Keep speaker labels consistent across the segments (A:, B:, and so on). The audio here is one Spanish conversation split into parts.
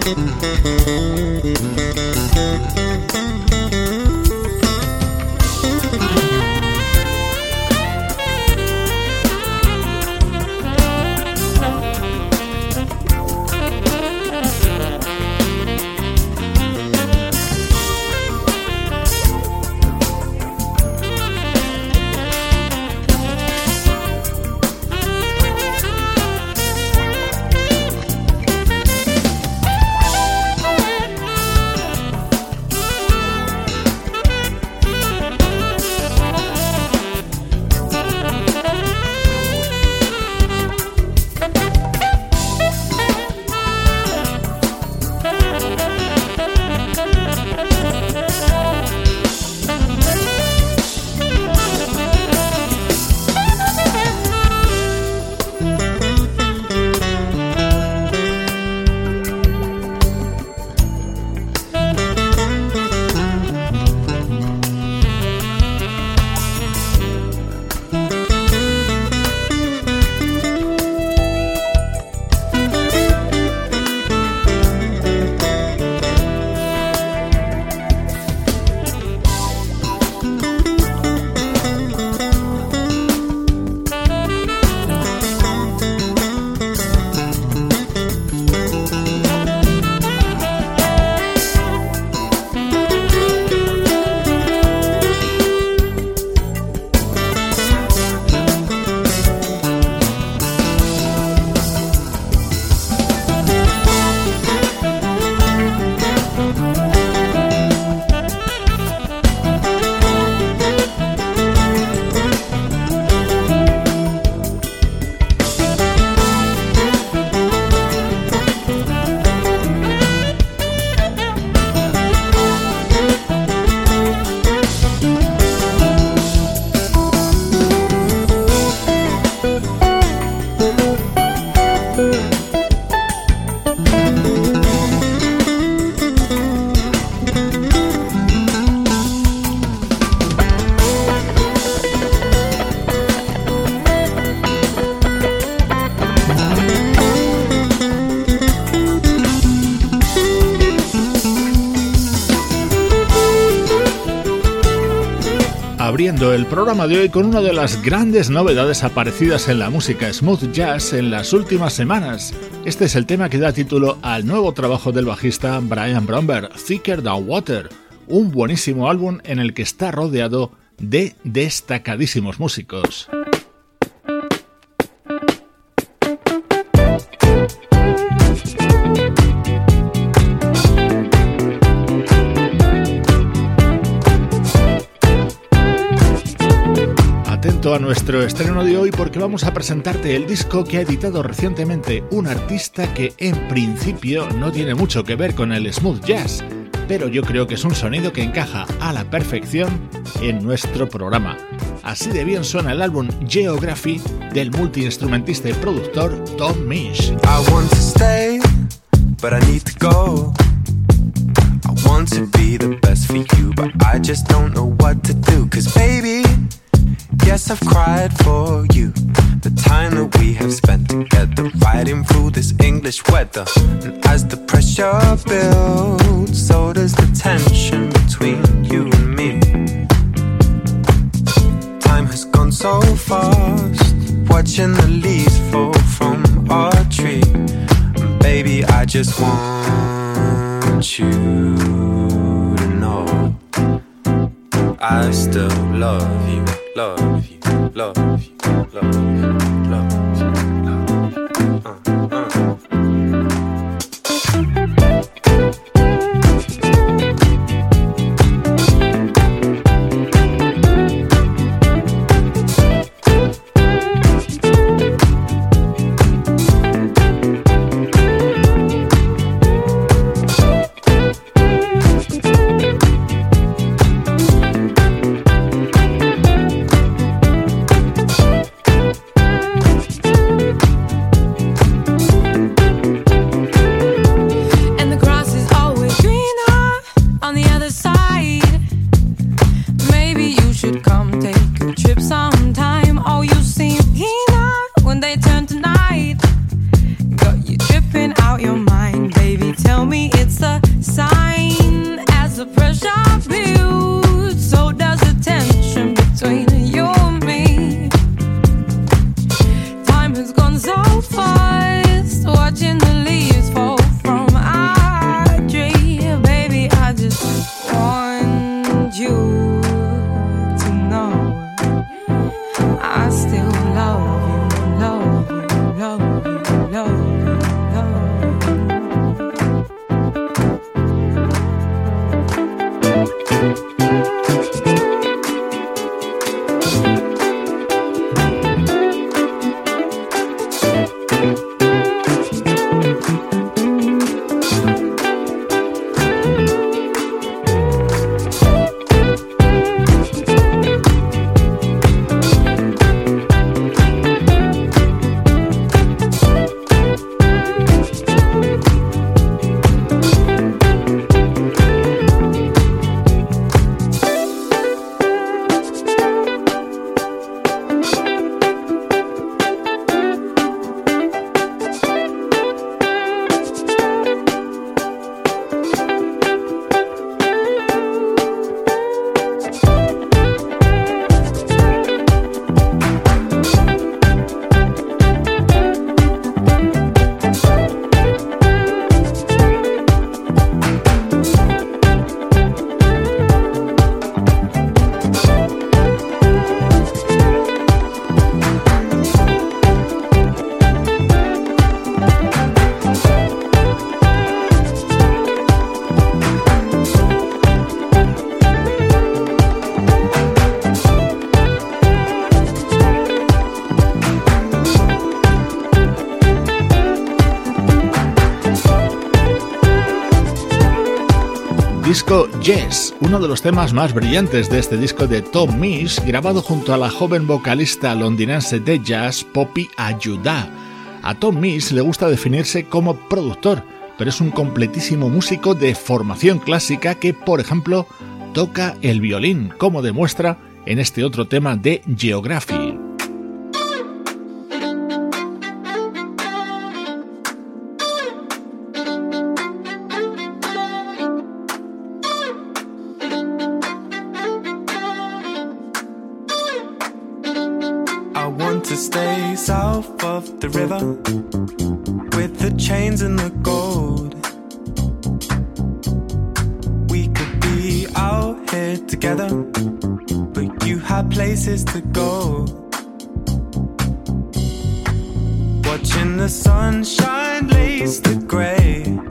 A: Mm-hmm. Hoy con una de las grandes novedades aparecidas en la música smooth jazz en las últimas semanas. Este es el tema que da título al nuevo trabajo del bajista Brian Bromberg, Thicker Than Water, un buenísimo álbum en el que está rodeado de destacadísimos músicos. Nuestro estreno de hoy porque vamos a presentarte el disco que ha editado recientemente un artista que en principio no tiene mucho que ver con el smooth jazz, pero yo creo que es un sonido que encaja a la perfección en nuestro programa. Así de bien suena el álbum Geography del multiinstrumentista y productor Tom Misch. I want to be the best for you, but I just don't know what to do. Baby, Yes, I've cried for you. The time that we have spent together, riding through this English weather. And as the pressure builds, so does the tension between you and me. Time has gone so fast, watching the leaves fall from our tree. And baby, I just want you to know I still love you, love you, love you, Yes, uno de los temas más brillantes de este disco de Tom Misch, grabado junto a la joven vocalista londinense de jazz Poppy Ayuda. A Tom Misch le gusta definirse como productor, pero es un completísimo músico de formación clásica que, por ejemplo, toca el violín, como demuestra en este otro tema de Geography.
B: To stay south of the river with the chains and the gold. We could be out here together, but you had places to go. Watching the sunshine lace the gray.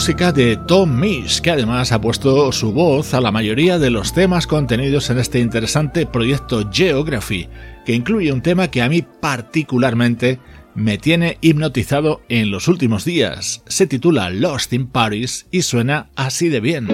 A: Música de Tom Misch, que además ha puesto su voz a la mayoría de los temas contenidos en este interesante proyecto Geography, que incluye un tema que a mí particularmente me tiene hipnotizado en los últimos días. Se titula Lost in Paris y suena así de bien.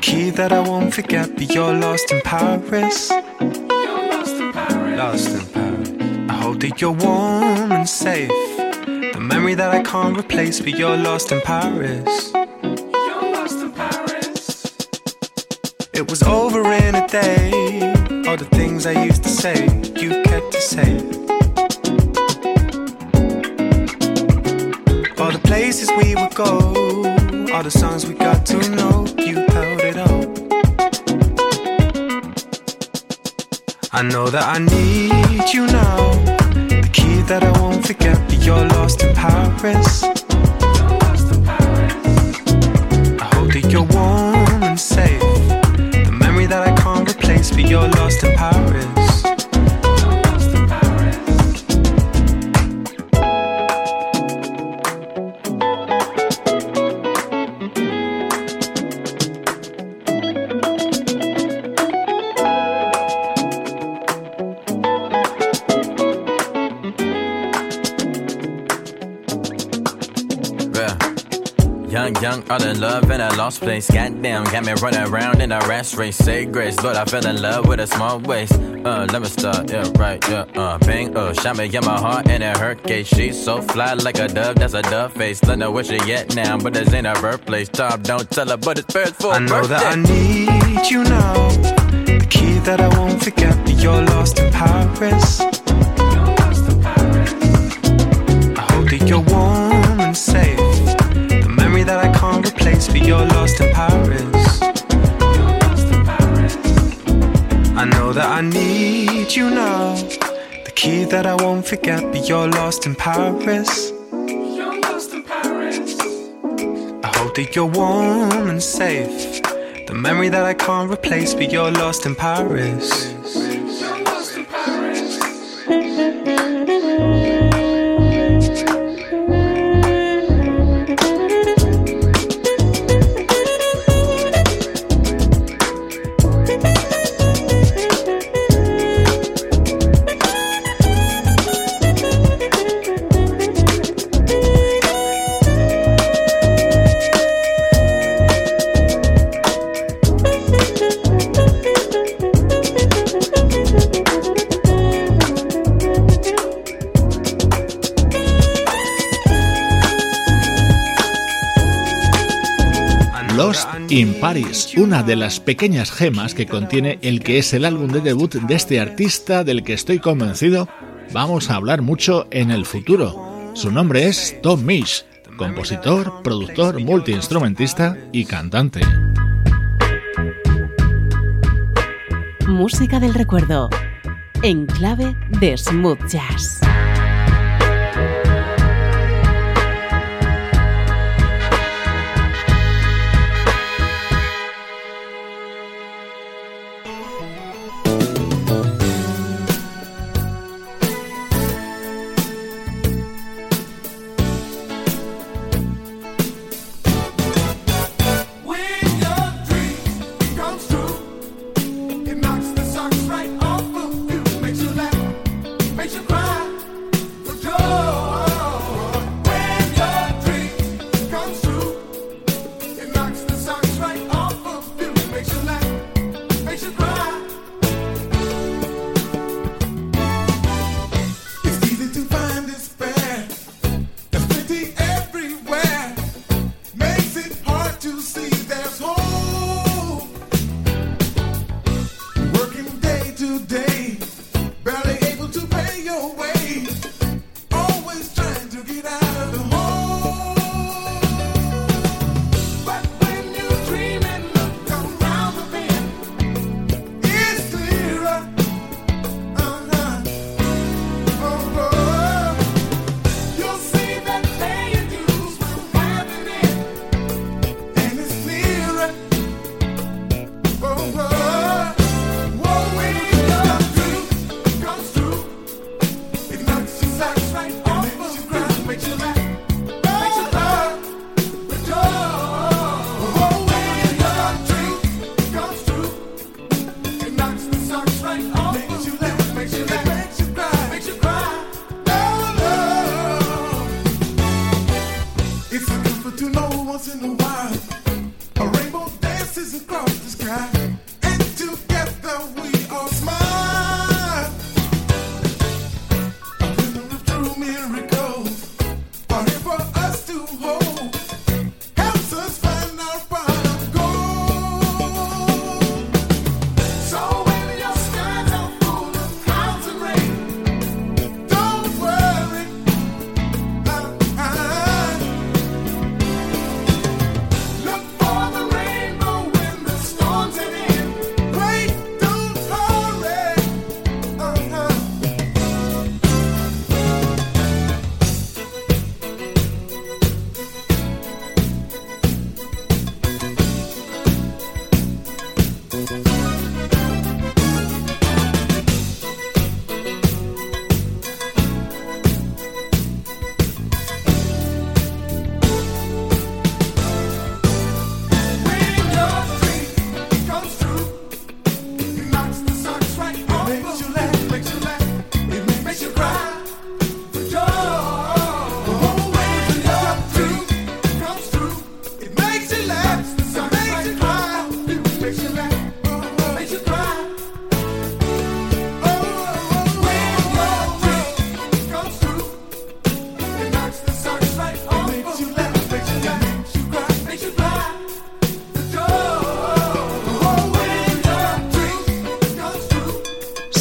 B: Key that I won't forget, but you're lost in Paris. You're lost in Paris. Lost in Paris. I hope that you're warm and safe. The memory that I can't replace, but you're lost in Paris. You're lost in Paris. It was over in a day. All the things I used to say, you kept to say. All the places we would go, all the songs we I know that I need you now. The key that I won't forget, but you're lost in Paris. I hope that you're warm
C: young, all in love in a lost place. Goddamn, got me running around in a race race. Say grace, Lord, I fell in love with a small waist. Uh, let me start, yeah, right, yeah, uh, bang, uh, shot me in my heart and it hurt case. She's so fly like a dove, that's a dove face. Don't know where she at now, but this ain't her birthplace. Tom, don't tell her, but it's first for
B: I know
C: birthday.
B: that I need you now. The key that I won't forget, but you're lost in Paris. You're lost in Paris. I know that I need you now. The key that I won't forget, but you're lost in Paris. I hope that you're warm and safe. The memory that I can't replace, but you're lost in Paris.
A: In Paris, una de las pequeñas gemas que contiene el que es el álbum de debut de este artista del que estoy convencido vamos a hablar mucho en el futuro. Su nombre es Tom Misch, compositor, productor, multiinstrumentista y cantante.
D: Música del recuerdo, en clave de smooth jazz.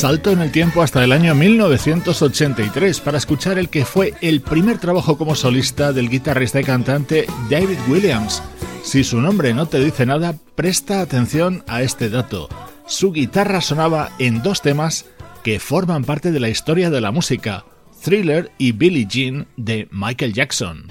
A: Salto en el tiempo hasta el año 1983 para escuchar el que fue el primer trabajo como solista del guitarrista y cantante David Williams. Si su nombre no te dice nada, presta atención a este dato. Su guitarra sonaba en dos temas que forman parte de la historia de la música, Thriller y Billie Jean de Michael Jackson.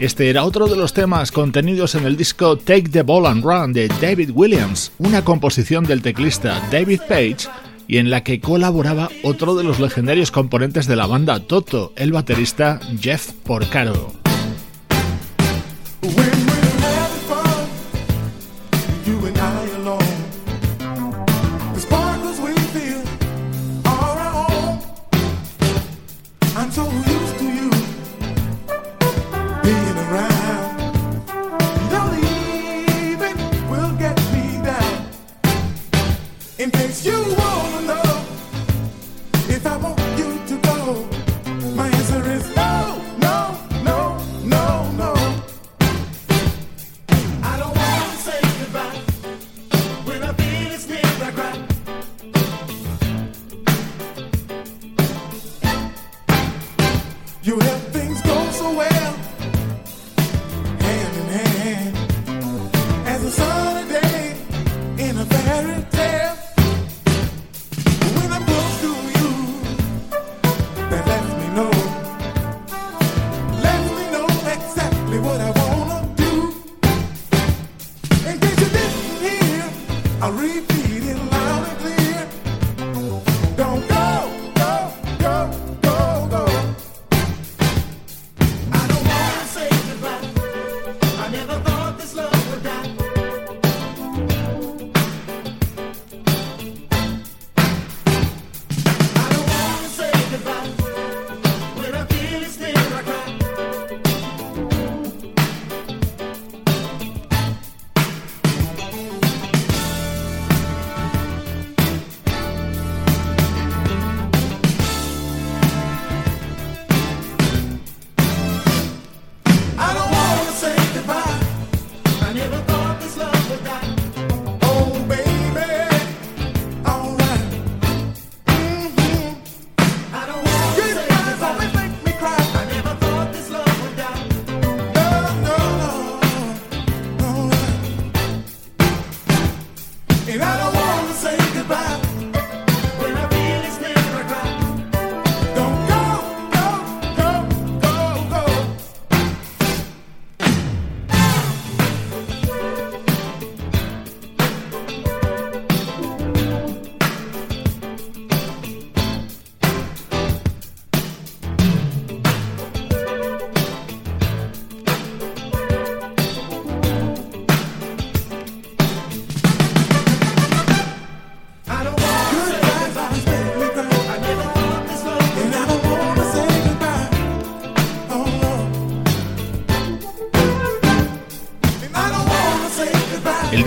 A: Este era otro de los temas contenidos en el disco Take the Ball and Run de David Williams, una composición del teclista David Page y en la que colaboraba otro de los legendarios componentes de la banda Toto, el baterista Jeff Porcaro.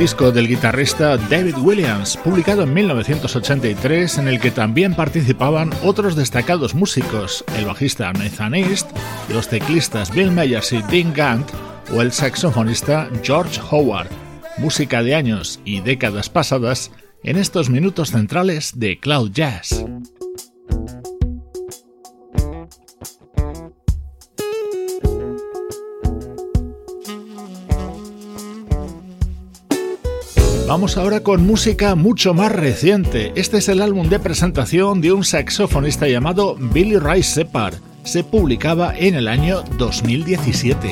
A: Disco del guitarrista David Williams, publicado en 1983, en el que también participaban otros destacados músicos, el bajista Nathan East, los teclistas Bill Meyers y Dean Gant o el saxofonista George Howard. Música de años y décadas pasadas en estos minutos centrales de Cloud Jazz. Vamos ahora con música mucho más reciente. Este es el álbum de presentación de un saxofonista llamado Billy Ray Separ. Se publicaba en el año 2017.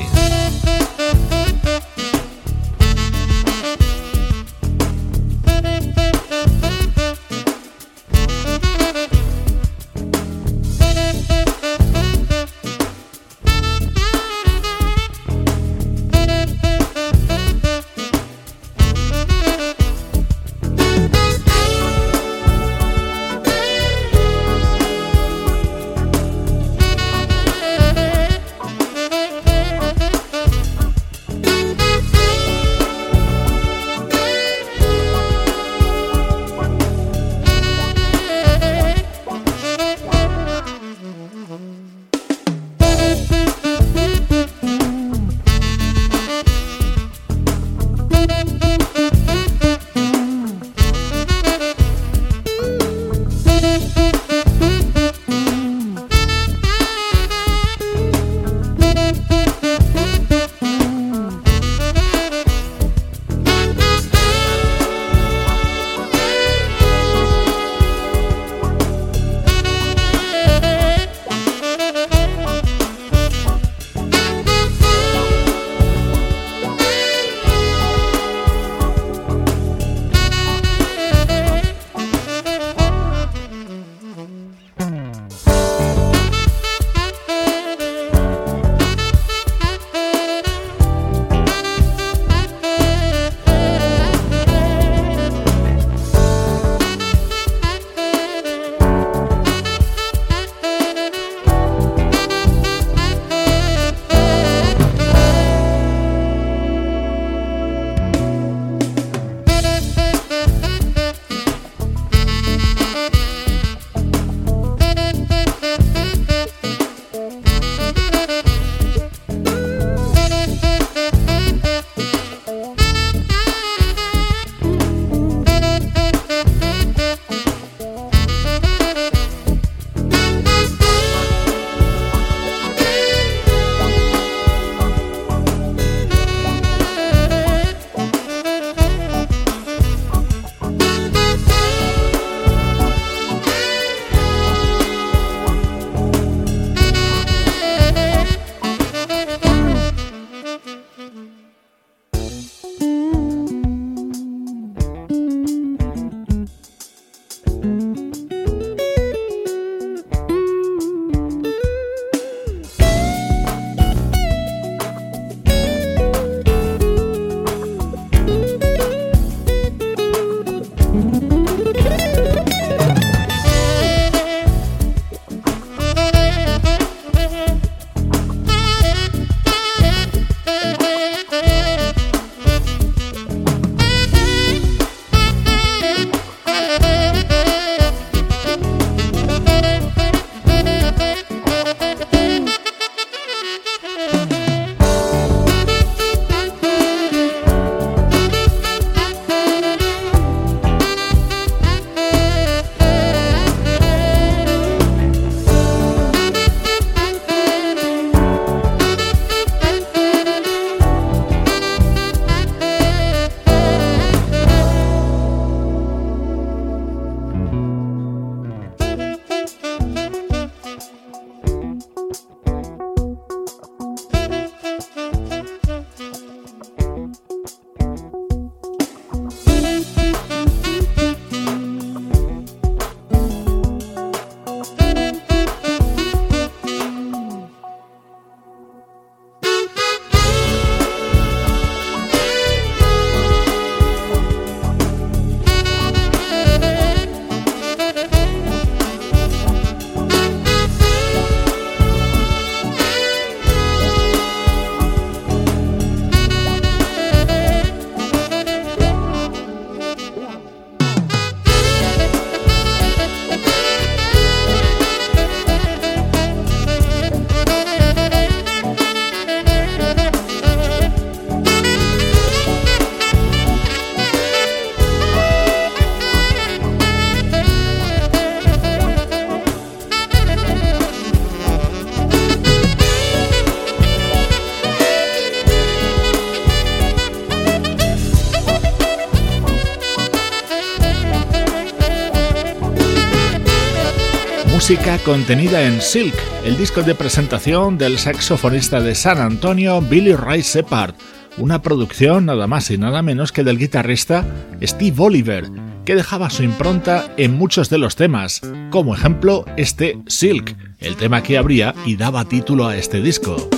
A: Contenida en Silk, el disco de presentación del saxofonista de San Antonio Billy Ray Separd, una producción nada más y nada menos que del guitarrista Steve Oliver, que dejaba su impronta en muchos de los temas, como ejemplo este Silk, el tema que abría y daba título a este disco.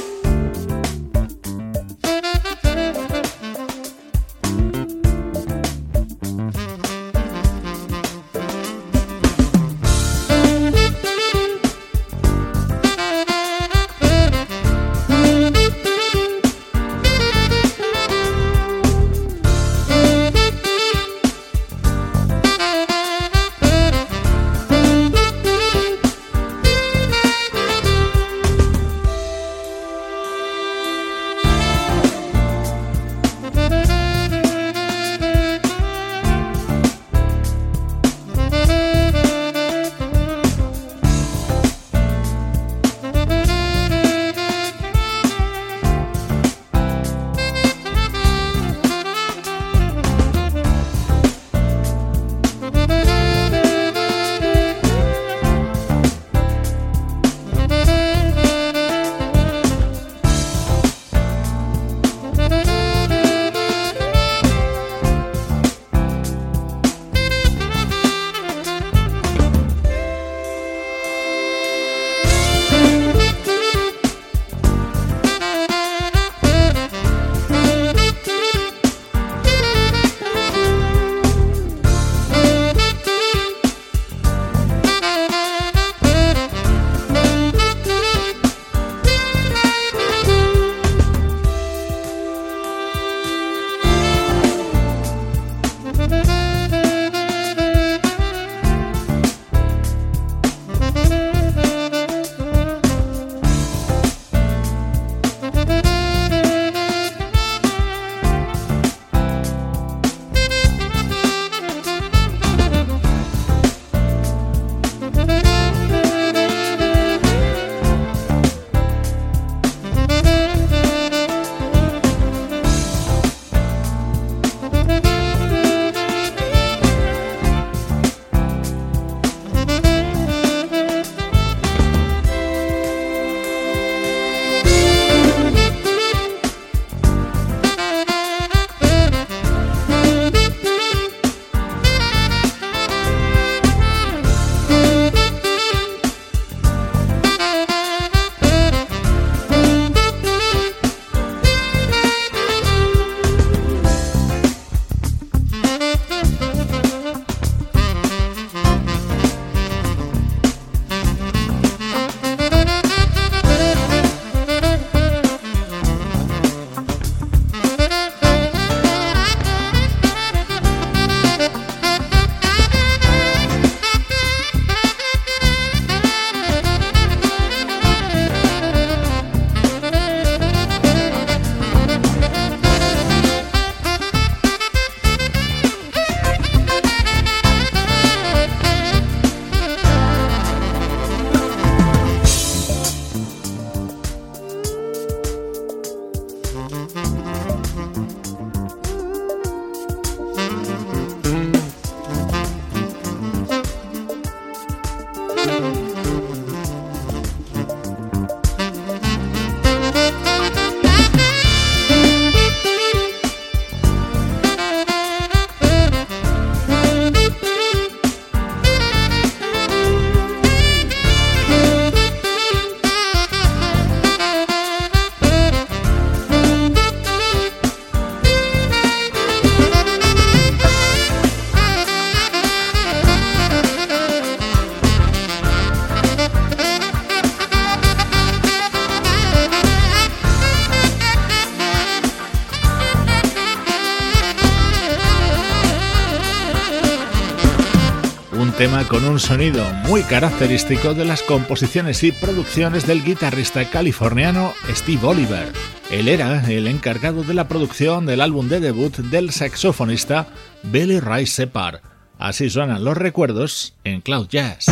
A: Con un sonido muy característico de las composiciones y producciones del guitarrista californiano Steve Oliver. Él era el encargado de la producción del álbum de debut del saxofonista Billy Ray Separ. Así suenan los recuerdos en Cloud Jazz.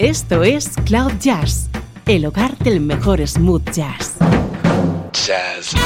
D: Esto es Cloud Jazz, el hogar del mejor smooth jazz. Jazz.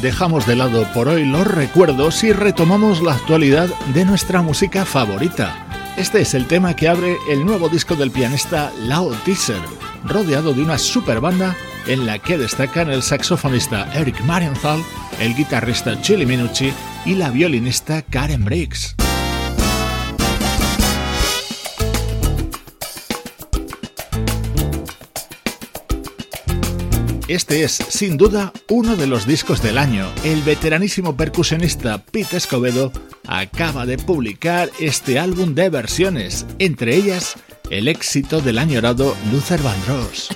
E: Dejamos de lado por hoy los recuerdos y retomamos la actualidad de nuestra música favorita. Este es el tema que abre el nuevo disco del pianista Lao Teaser, rodeado de una super banda en la que destacan el saxofonista Eric Marienthal, el guitarrista Chili Minucci y la violinista Karen Briggs. Este es, sin duda, uno de los discos del año. El veteranísimo percusionista Pete Escobedo acaba de publicar este álbum de versiones, entre ellas el éxito del añorado Luther Vandross.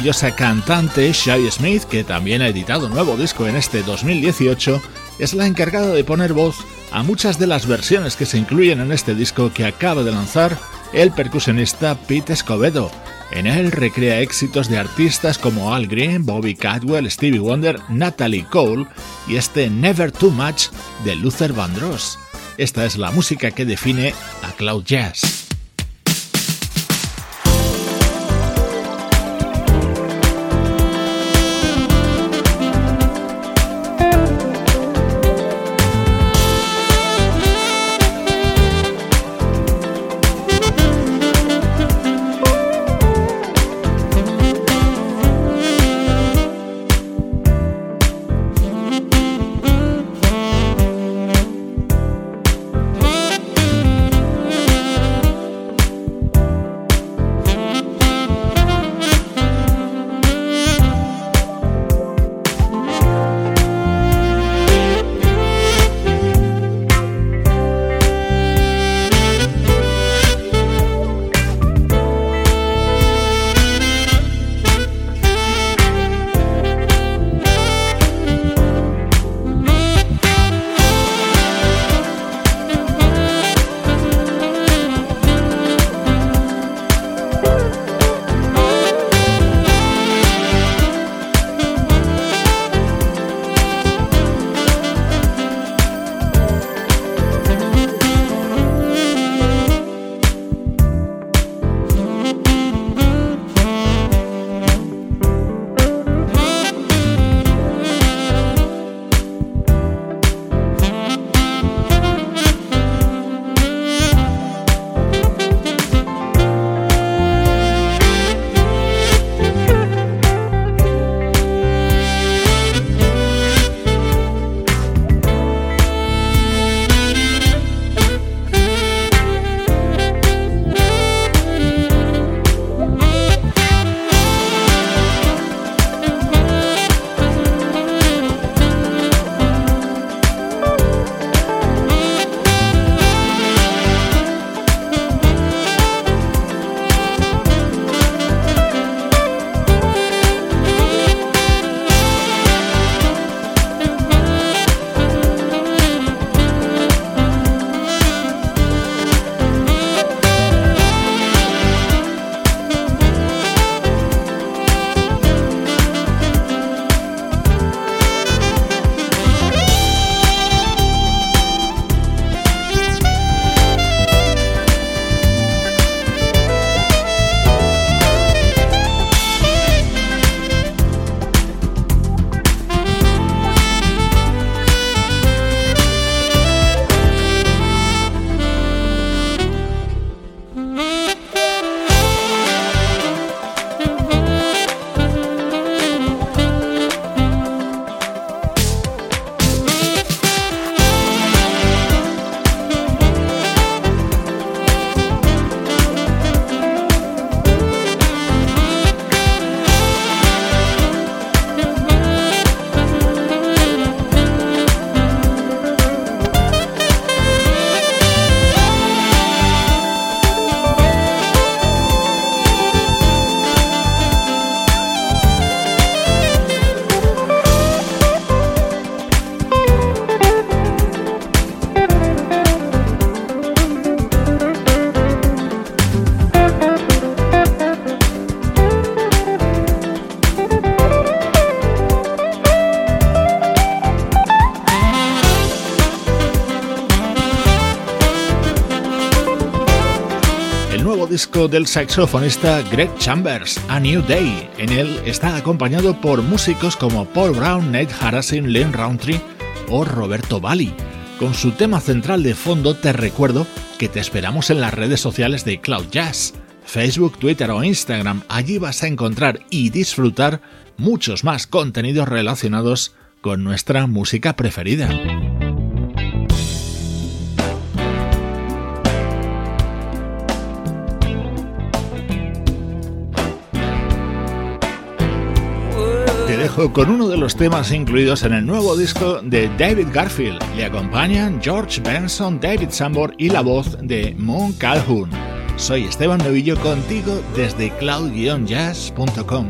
A: Maravillosa cantante Shai Smith, que también ha editado un nuevo disco en este 2018, es la encargada de poner voz a muchas de las versiones que se incluyen en este disco que acaba de lanzar el percusionista Pete Escobedo. En él recrea éxitos de artistas como Al Green, Bobby Cadwell, Stevie Wonder, Natalie Cole y este Never Too Much de Luther Vandross. Esta es la música que define a Cloud Jazz. Disco del saxofonista Greg Chambers, A New Day. En él está acompañado por músicos como Paul Brown, Nate Harrison, Len Roundtree o Roberto Bali. Con su tema central de fondo te recuerdo que te esperamos en las redes sociales de Cloud Jazz, Facebook, Twitter o Instagram. Allí vas a encontrar y disfrutar muchos más contenidos relacionados con nuestra música preferida. Con uno de los temas incluidos en el nuevo disco de David Garfield. Le acompañan George Benson, David Sambor y la voz de Moon Calhoun.
F: Soy Esteban Novillo contigo desde cloud-jazz.com.